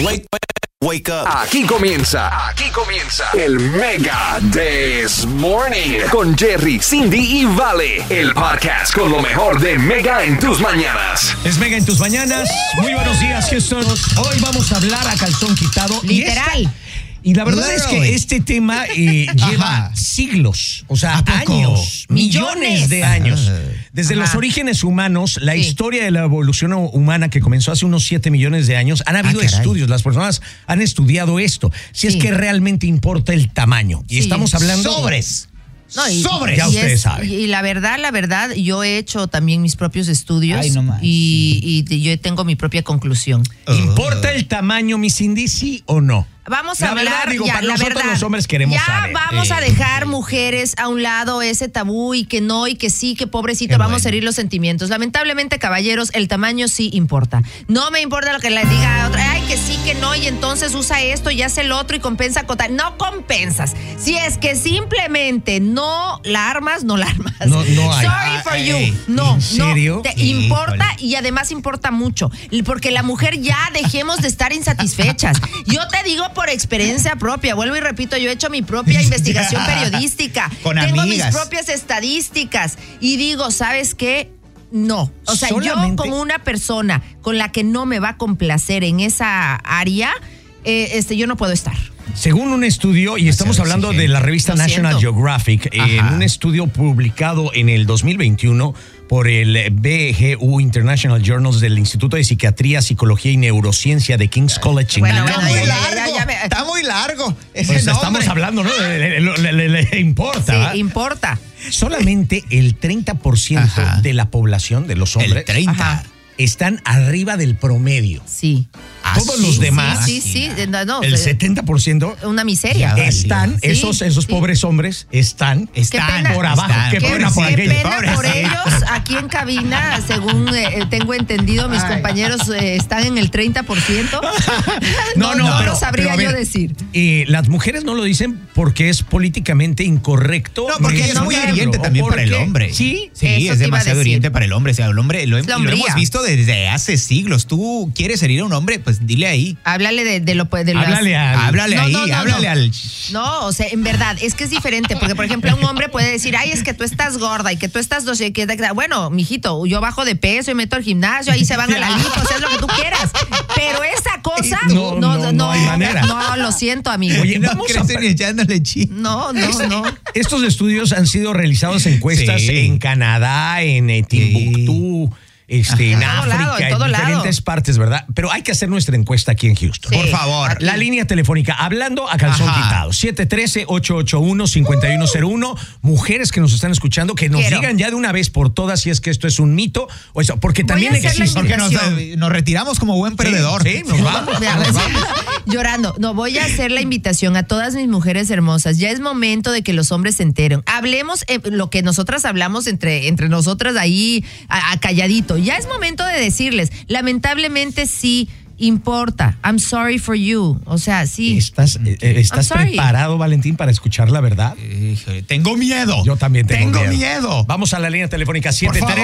Wake, wake up. Aquí comienza, aquí comienza el Mega This Morning con Jerry, Cindy y Vale, el podcast con lo mejor de Mega en tus mañanas. Es Mega en tus mañanas. Muy buenos días, Houston. Hoy vamos a hablar a calzón quitado. Y Literal. Y la verdad es que este tema eh, lleva siglos, o sea, años, millones Millones. de años. Desde Ajá. los orígenes humanos, la Sí. historia de la evolución humana que comenzó hace unos 7 millones de años, han habido Ah, estudios, las personas han estudiado esto, si es que realmente importa el tamaño. Y Sí. estamos hablando... Sobres. No, y, Sobres. Ya y ustedes es- saben. Y, la verdad, la verdad, yo he hecho también mis propios estudios Ay, no y, y yo tengo mi propia conclusión. ¿Importa el tamaño, mi Cindy, sí o no? Vamos La a verdad, hablar, digo, ya, para la nosotros verdad. los hombres queremos ya saber. vamos a Eh, dejar mujeres a un lado ese tabú y que no y que sí, que pobrecita, Qué vamos bueno. a herir los sentimientos. Lamentablemente, caballeros, el tamaño sí importa. No me importa lo que le diga a otra, ay, que sí, que no, y entonces usa esto y hace el otro y compensa con tal. No compensas. Si es que simplemente no la armas, no la armas. No- no hay. Sorry for Ay, you. No, ¿en serio? no. Te Híjole. importa y además importa mucho. Porque la mujer ya dejemos de estar insatisfechas. Yo te digo por experiencia propia, vuelvo y repito, yo he hecho mi propia investigación periodística. Con Tengo amigas. mis propias estadísticas y digo, ¿sabes qué? No. O sea, yo como una persona con la que no me va a complacer en esa área, eh, este, yo no puedo estar. Según un estudio, y estamos hablando de la revista Lo National siento. Geographic, en Ajá. un estudio publicado en el 2021 por el BGU International Journals del Instituto de Psiquiatría, Psicología y Neurociencia de King's College en Bueno, Está bueno, muy largo. ya, ya me- Está muy largo. Ese Pues nombre. estamos hablando, ¿no? Le, le- le- le- le importa. Sí, importa. Solamente el 30% Ajá. de la población de los hombres El 30. Ajá. Están arriba del promedio. Sí. Todos los Sí, demás, Sí, sí, sí. No, no, el eh, 70%, una miseria. Están, Sí, esos, esos sí. pobres hombres están Están pena. por abajo. están. Qué Qué, pena por qué aquellos. pena por Pobres. ellos. Aquí en cabina, según eh, tengo entendido, mis compañeros eh, están en el 30%. No, no, no pero, lo sabría pero yo decir. eh, las mujeres no lo dicen porque es políticamente incorrecto. No, porque es muy hiriente ¿o también para el hombre. Sí. Sí, es demasiado hiriente para el hombre. O sea, el hombre lo, hemos visto desde hace siglos. Tú quieres herir a un hombre, pues dile ahí. Háblale de, de lo de las- Háblale al- Háblale No, ahí, no, no, háblale no. al. No, o sea, en verdad, es que es diferente, porque por ejemplo, un hombre puede decir, ay, es que tú estás gorda y que tú estás, que, bueno, mijito, yo bajo de peso y meto al gimnasio, ahí se van a la lipo, o sea, es lo que tú quieras. Pero esa cosa, No, no, no hay manera. no, lo siento, amigo. Oye, No vamos a crece ni echándole chi. no, no, no. Estos estudios han sido realizados encuestas Sí. en Canadá, en Timbuktu, este, en África, lado, en en, todo lado. diferentes partes, ¿verdad? Pero hay que hacer nuestra encuesta aquí en Houston. Sí. Por favor. Aquí. La línea telefónica, hablando a calzón Ajá. quitado, 713-881-5101. Mujeres que nos están escuchando, que nos Quiero. digan ya de una vez por todas si es que esto es un mito o eso, porque Voy también existe. Porque nos, Invitación. nos retiramos como buen perdedor. Sí, nos vamos. Mira, nos vamos. Llorando. No, voy a hacer la invitación a todas mis mujeres hermosas. Ya es momento de que los hombres se enteren. Hablemos eh, lo que nosotras hablamos entre, entre nosotras ahí a, a calladito. Ya es momento de decirles, lamentablemente sí importa. I'm sorry for you. O sea, sí. ¿Estás, eh, eh, ¿estás I'm sorry. preparado, Valentín, para escuchar la verdad? Híjole, tengo miedo. Yo también tengo, Tengo miedo. Vamos a la línea telefónica Por favor.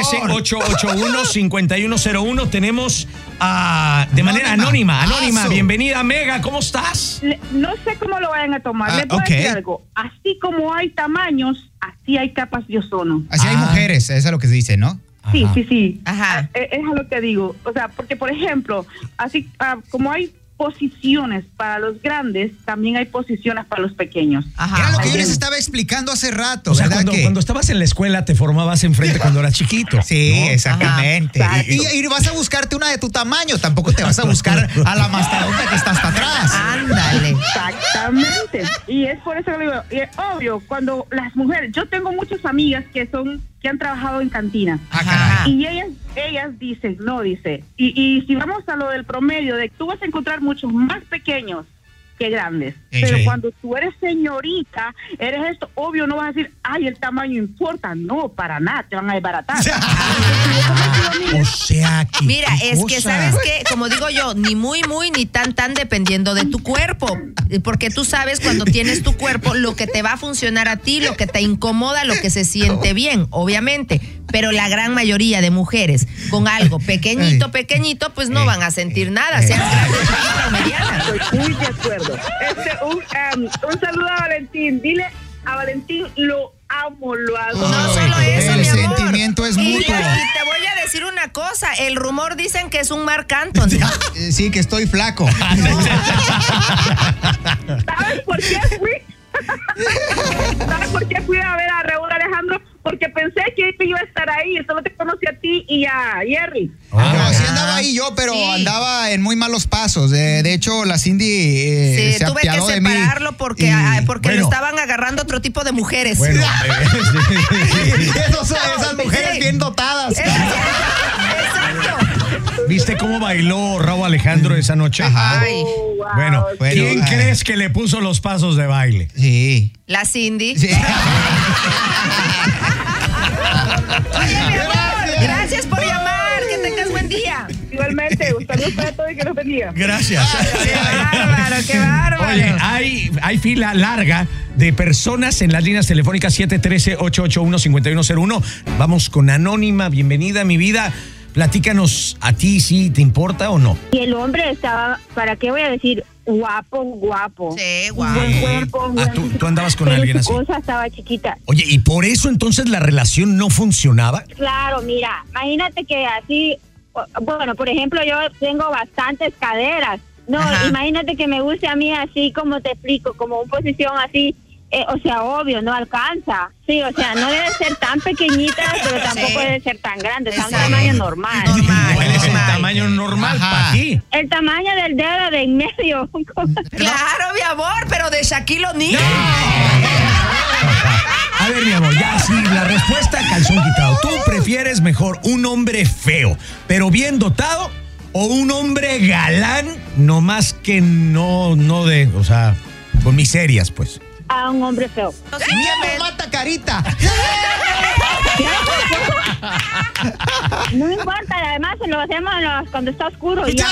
713-881-5101. Tenemos ah, de manera anónima, Anónima. anónima. Aso. Bienvenida, Mega, ¿cómo estás? Le- no sé cómo lo vayan a tomar. Ah, Les puedo ok. decir algo. Así como hay tamaños, así hay capas de ozono. Así hay Ah. mujeres, eso es lo que se dice, ¿no? Sí, sí, sí. Ajá. Eh, Es a lo que digo. O sea, porque, por ejemplo, así ah, como hay posiciones para los grandes, también hay posiciones para los pequeños. Ajá. Era lo que yo les estaba explicando hace rato, O sea, ¿verdad? cuando, que... cuando estabas en la escuela te formabas enfrente cuando eras chiquito. Sí, ¿no? exactamente. Ajá. Y, y- y vas a buscarte una de tu tamaño, tampoco te vas a buscar a la mastodonta que está hasta atrás. Ándale. Exactamente. Y es por eso que digo, y es obvio, cuando las mujeres, yo tengo muchas amigas que son, que han trabajado en cantina. Ah, Ajá. caray. Y ellas, ellas dicen, no, dice, y, y si vamos a lo del promedio, de tú vas a encontrar muchos más pequeños que grandes. Sí. Pero Sí. cuando tú eres señorita, eres esto, obvio, no vas a decir, ay, el tamaño importa. No, para nada, te van a desbaratar. O sea que. Mira, qué es que sabes que, como digo yo, ni muy, muy, ni tan, tan dependiendo de tu cuerpo. Porque tú sabes cuando tienes tu cuerpo lo que te va a funcionar a ti, lo que te incomoda, lo que se siente bien, obviamente. Pero la gran mayoría de mujeres con algo pequeñito, pequeñito, pues no van a sentir nada, sean grandes, chiquitos o medianos. Muy de acuerdo. Este, un, um, un saludo a Valentín. Dile a Valentín, lo amo, lo adoro. No solo eso, el mi amor. sentimiento es Y- mutuo. Y, te voy a decir una cosa, el rumor dicen que es un Marc Anthony. Eh, Sí, que estoy flaco. ahí yo, pero Sí. andaba en muy malos pasos. De, de hecho, la Cindy eh, Sí, se tuve que apiadó de mí. separarlo porque, Y- ah, porque bueno. lo estaban agarrando otro tipo de mujeres. Bueno, eh, Esos son esas mujeres Sí. bien dotadas. Eh, Exacto. ¿viste cómo bailó Raúl Alejandro esa noche? Ajá. Ay. Bueno, Bueno, ¿quién ay. crees que le puso los pasos de baile? Sí. la Cindy. sí. Oye, para todos y que los bendiga. Gracias. Qué bárbaro, qué bárbaro. Oye, hay, hay fila larga de personas en las líneas telefónicas 713-881-5101. Vamos con Anónima. Bienvenida, mi vida. Platícanos a ti si te importa o no. Y el hombre estaba, ¿para qué voy a decir? Guapo, guapo. Sí, Un guau. buen cuerpo. Ah, buen- ¿tú- tú andabas con pero alguien su así? cosa estaba chiquita. Oye, ¿y por eso entonces la relación no funcionaba? Claro, mira, imagínate que así, bueno, por ejemplo, yo tengo bastantes caderas. No, Ajá. imagínate que me guste a mí así, como te explico, como una posición así, eh, o sea, obvio, no alcanza. Sí, o sea, no debe ser tan pequeñita, pero tampoco Sí. debe ser tan grande, es un tamaño normal. Normal. ¿Cuál es el tamaño normal Ajá. para ti? El tamaño del dedo de en medio. Claro, mi amor, pero de Shaquille O'Neal. A ver, mi amor, ya sí, la respuesta calzón quitado. ¿Tú prefieres mejor un hombre feo, pero bien dotado, o un hombre galán, no más que no, no de, o sea, con miserias, pues? a un hombre feo. Miembro mata carita. No importa, además lo hacemos cuando está oscuro. y ya.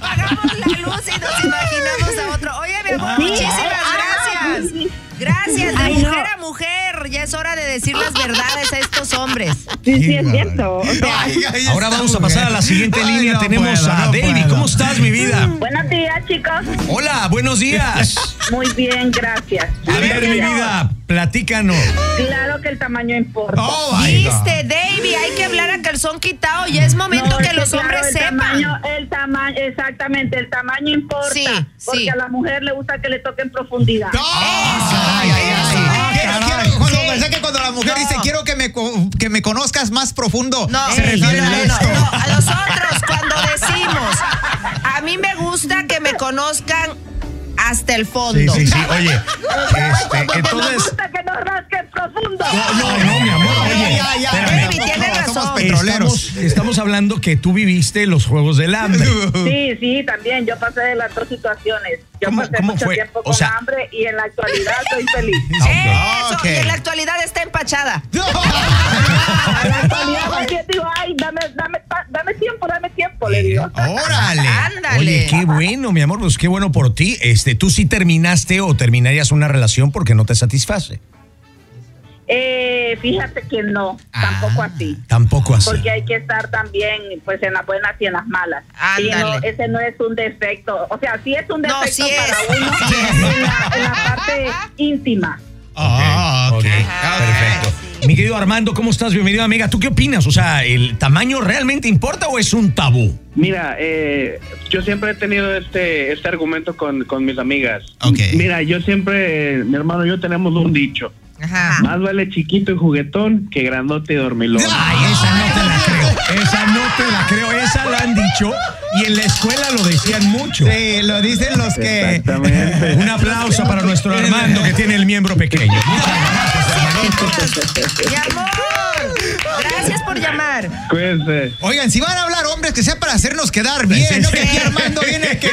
Apagamos la luz y nos imaginamos a otro. Oye, mi amor, Sí. muchísimas Ah, gracias. Gracias, de Ay, mujer no. a mujer. Ya es hora de decir las verdades a estos hombres. Sí, sí, es cierto. O sea, Ay, ay, Ahora vamos a mujer. pasar a la siguiente Ay, línea. no Tenemos puedo, a no David. puedo. ¿Cómo estás, mi vida? Buenos días, chicos. Hola, buenos días. Muy bien, gracias. A ver, mi vida, platícanos. Claro que el tamaño importa. Oh. Viste, Davey, hay que hablar a calzón quitado. Ya es momento No, que es los claro, hombres el sepan. Tamaño, el tamaño, exactamente, el tamaño importa. Sí, porque sí. a la mujer le gusta que le toquen profundidad. No. Ay, ay, ay. eso, Quiero- caray. quiero- cuando Sí. pensé que cuando la mujer No. dice quiero que me, que me conozcas más profundo, No, se no, refiere a no, esto. no. A nosotros cuando decimos, a mí me gusta que me conozcan hasta el Sí, fondo. sí, sí. Oye, este, entonces. que rasques profundo. No, no, no, mi amor. Oye, Ya, ya, espérame. Baby, tiene Somos razón. petroleros. Estamos, estamos hablando que tú viviste los Juegos del Hambre. Sí, sí, también. Yo pasé de las dos situaciones. Yo ¿Cómo- pasé cómo mucho fue? tiempo O con sea- hambre y en la actualidad soy feliz. Eso, Ok. y en la actualidad está empachada. En la actualidad bien digo, ay, dame, dame, dame tiempo, dame tiempo, le digo. Órale. Ándale. Oye, qué bueno, mi amor, pues qué bueno por ti. Este, tú sí terminaste o terminarías una relación porque no te satisface. Eh, fíjate que no, tampoco así. Tampoco así. Porque hay que estar también pues en las buenas y en las malas. Y no, ese no es un defecto. O sea, sí es un No, defecto sí para es. uno Sí es. en, la, en la parte íntima. Ah, ok. Ok, Ajá, perfecto. Mi querido Armando, ¿cómo estás? Bienvenido, amiga. ¿Tú qué opinas? O sea, ¿el tamaño realmente importa o es un tabú? Mira, eh, yo siempre he tenido este este argumento con, con mis amigas. Ok. Mira, yo siempre, eh, mi hermano y yo tenemos un dicho. Ajá. Más vale chiquito y juguetón que grandote y dormilón. Ay, esa no te la creo. Esa no te la creo. Esa la han dicho y en la escuela lo decían mucho. Sí, lo dicen los que. Exactamente. Un aplauso para nuestro Armando que tiene el miembro pequeño. Muchas gracias. Mi amor, gracias por llamar. Cuídense. Oigan, si van a hablar hombres, que sea para hacernos quedar bien. Sí, no sí. que aquí Armando viene que,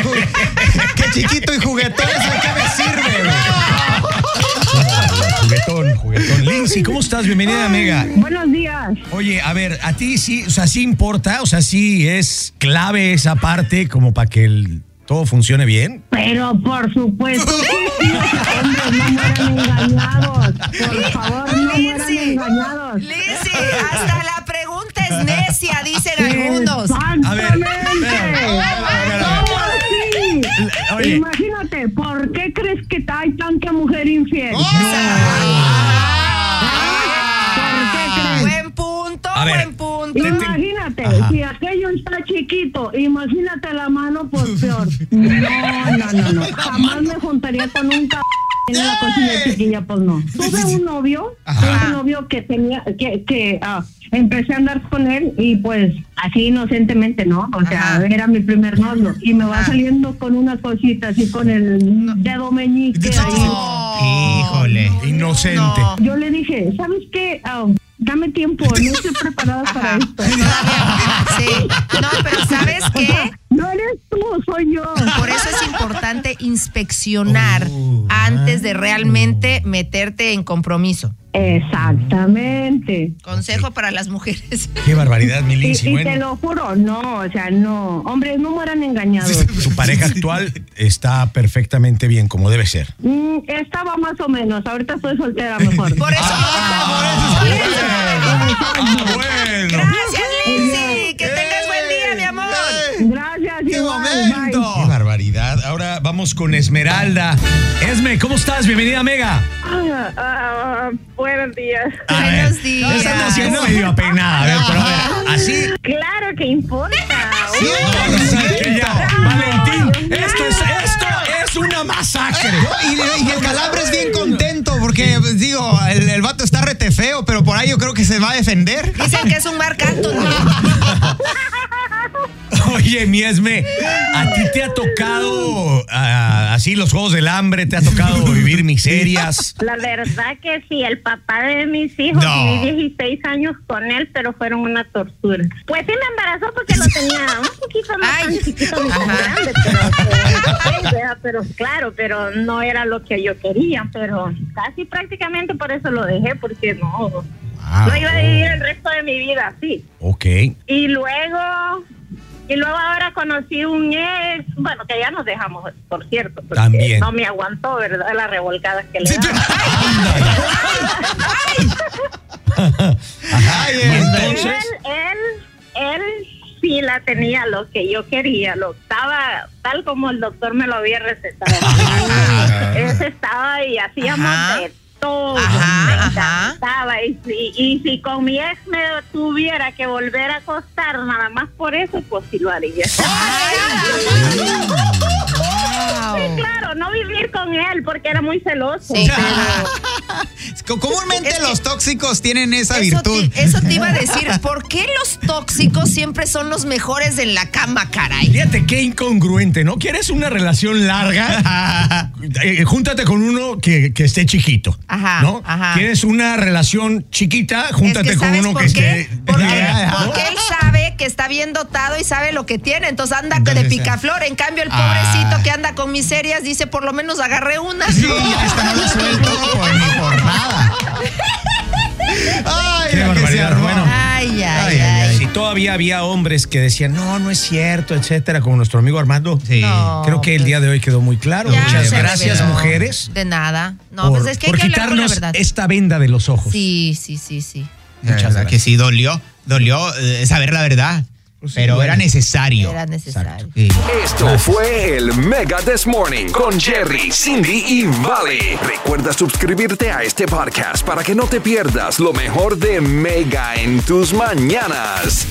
chiquito y juguetón. ¿Eso de qué me sirve, güey? Juguetón, juguetón. Lindsay, ¿cómo estás? Bienvenida, amiga. Buenos días. Oye, a ver, a ti sí, o sea, sí importa, o sea, sí es clave esa parte como para que el- todo funcione bien. Pero por supuesto hombres, no mueran engañados. Por favor, no mueran Lizzy, engañados. Lizzy, hasta la pregunta es necia, dicen algunos. A ver. Oye. Imagínate, ¿por qué crees que hay tanta mujer infiel? ¿Por qué crees? Buen punto, A ver. buen punto. Imagínate, Ajá. si aquello está chiquito, imagínate la mano, pues peor. No, no, no, no. Jamás me juntaría con un c en la cocina chiquilla, pues no. Tuve un novio, tuve un novio que tenía, que, que ah, empecé a andar con él y pues así inocentemente, ¿no? O sea, Ajá. era mi primer novio y me va saliendo con una cosita así con el dedo meñique ahí. No. Híjole. Inocente. No. Yo le dije, ¿sabes qué? Ah, dame tiempo, no estoy preparada para esto. Sí. No, pero ¿sabes qué? No eres tú, soy yo. Por eso es importante inspeccionar Oh, antes de realmente meterte en compromiso. Exactamente. Consejo para las mujeres. Qué barbaridad, mi Y, y Bueno, te lo juro, no, o sea, no. Hombres, no mueran engañados. tu pareja actual está perfectamente bien, como debe ser. Mm, estaba más o menos, ahorita estoy soltera mejor. Por eso. Ah, por eso. Ah, bueno. Gracias, Lindsay. Que tengas buen día, mi amor. Gracias, ¡Qué igual, momento! Qué barbaridad. Ahora vamos con Esmeralda. Esme, ¿cómo estás? Bienvenida Mega. Ah, ah, buenos días. A Buenos ver, días. Están haciendo medio apenada. A ver, pero a ver, así. Claro que importa. No, no, ¿sabes qué? Ya, Valentín, esto es, esto es una masacre. Y, y el calambre es bien contento porque, pues, digo, el, el vato está rete feo, pero por ahí yo creo que se va a defender. Dicen que es un Marc Anthony. Oye, mi Esme, ¿a ti te ha tocado ah, así los juegos del hambre? ¿Te ha tocado vivir miserias? La verdad que sí, el papá de mis hijos, No. viví 16 años con él, pero fueron una tortura. Pues sí me embarazó porque lo tenía un poquito más Ay. tan chiquito Ajá. grande, pero, pero, ¿verdad? pero claro, pero no era lo que yo quería, pero casi prácticamente por eso lo dejé, porque no, no iba a vivir el resto de mi vida así. Ok. Y luego, y luego ahora conocí un ex, bueno, que ya nos dejamos, por cierto, porque También. no me aguantó, ¿verdad? Las revolcadas que le daba. Ay, Entonces- Él, él, él sí la tenía lo que yo quería, lo estaba tal como el doctor me lo había recetado. Ese estaba y hacíamos Ajá. de todo, Ajá. Y si, y si con mi ex me tuviera que volver a acostar nada más por eso, pues sí lo haría. Sí, claro, no vivir con él porque era muy celoso. Sí. pero- Comúnmente Es que- los tóxicos tienen esa Eso virtud. te, eso te iba a decir. ¿Por qué los tóxicos siempre son los mejores en la cama, caray? Fíjate qué incongruente, ¿no? ¿Quieres una relación larga? Eh, júntate con uno que, que esté chiquito. Ajá, ¿No? ajá. ¿Quieres una relación chiquita? Júntate es que con ¿sabes uno por que qué? esté. Porque, ¿no? porque él sabe que está bien dotado y sabe lo que tiene, entonces anda Entonces, de picaflor. En cambio, el pobrecito Ah. que anda con miserias dice, por lo menos agarré una. Sí, esta no la suelto por, ni por nada. Ay, Qué la que se barbaridad, armó. bueno. Ay, ay, Ay, ay. ay, Si todavía había hombres que decían, no, no es cierto, etcétera, como nuestro amigo Armando. Sí. No. Creo que el pues, día de hoy quedó muy claro. Ya Muchas gracias, reveló. mujeres. De nada. No, por, pues es que hay por que hablar con la quitarnos verdad. esta venda de los ojos. Sí, sí, sí, sí. La Muchas verdad gracias. que sí, dolió. Dolió eh, saber la verdad. Sí, pero bueno. era necesario. Era necesario. Sí. Esto fue el Mega This Morning con Jerry, Cindy y Vale. Recuerda suscribirte a este podcast para que no te pierdas lo mejor de Mega en tus mañanas.